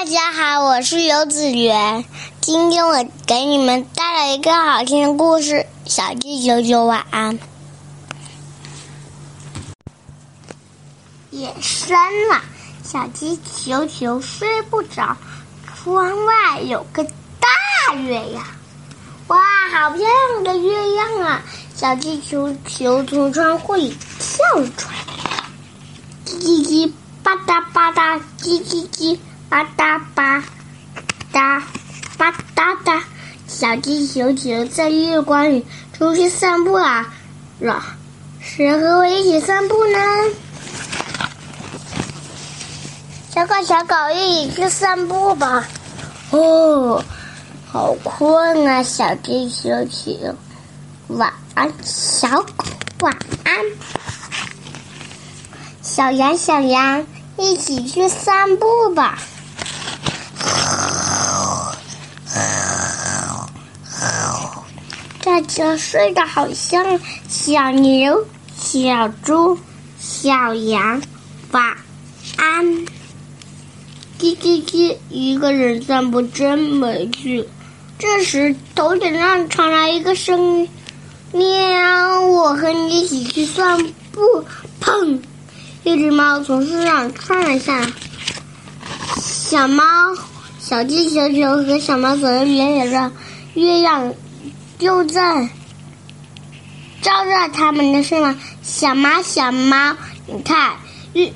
大家好，我是游子源。今天我给你们带来一个好听的故事，《小鸡球球晚安》。夜深了，小鸡球球睡不着，窗外有个大月亮。哇，好漂亮的月亮啊！小鸡球球从窗户里跳出来，叽叽叽，吧嗒吧嗒，叽叽叽，吧嗒吧嗒，吧嗒嗒。小鸡球球在月光里出去散步啊！了，谁和我一起散步呢？小狗，小狗，一起去散步吧！哦。好困啊，小鸡球球，晚安，小狗晚安，小羊小羊，一起去散步吧。大家睡得好香，小牛、小猪、小羊，晚安。叽叽叽，一个人散步真没趣。这时，头顶上传来一个声音：“喵，我和你一起去散步。”砰！一只猫从树上窜了下来。小猫、小鸡球球和小猫走在原野上，月亮就在照在他们的身上。小猫，小猫，你看，月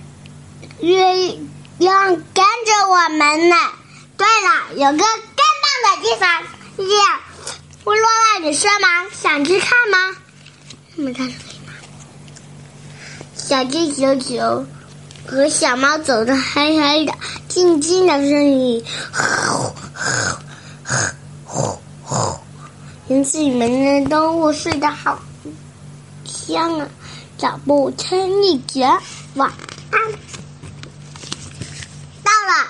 月亮跟着我们呢。对了，有个更棒。的地方，这样会落在你身吗？想去看吗？没看可以吗？小鸡球球和小猫走的黑黑的、静静的声音，因此，你们的动物睡得好香啊！脚步轻一点，晚安。到了，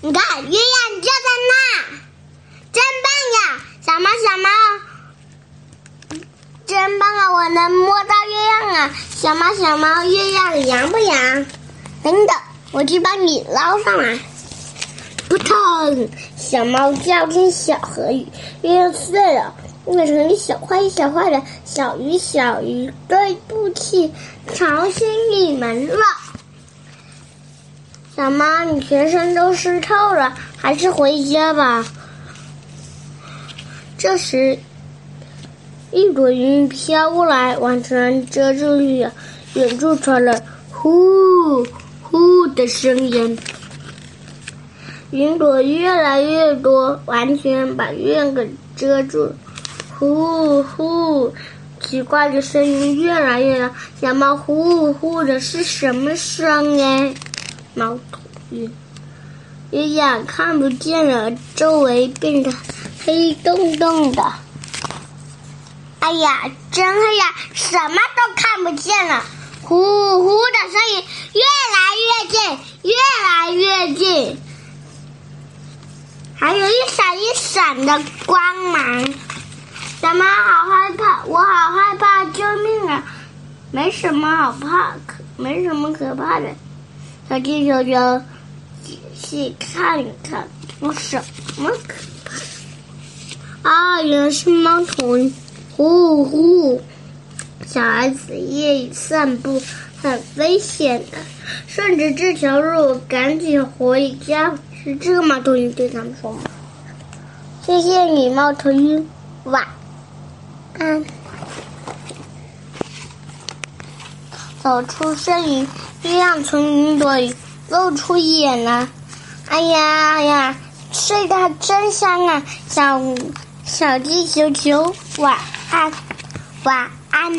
你看，月亮就在那。真棒呀，小猫小猫，真棒啊！我能摸到月亮啊！小猫小猫，月亮凉不凉？等等，我去帮你捞上来。扑通！小猫掉进小河里，月亮碎了，变成一小块一小块的小鱼小鱼。对不起，吵醒你们了。小猫，你全身都湿透了，还是回家吧。这时，一朵云飘过来，完全遮住了。远处传来“呼呼”的声音，云朵越来越多，完全把月亮给遮住。呼呼，奇怪的声音越来越大。小猫呼呼的是什么声音？猫头鹰。月亮看不见了，周围变得。黑洞洞的，哎呀，真黑呀，什么都看不见了。呼呼的声音越来越近，越来越近，还有一闪一闪的光芒。小猫好害怕，我好害怕，救命啊！没什么好怕，可没什么可怕的。小鸡球球，仔细看一看，有什么可怕？啊，原来是猫头鹰！呼呼，小孩子夜里散步很危险的，顺着这条路赶紧回家。是这个猫头鹰对他们说吗？谢谢你，猫头鹰，晚嗯。走出森林，月亮从云朵里露出眼了。哎呀呀，睡得真香啊，小。小鸡球球，晚安，晚安。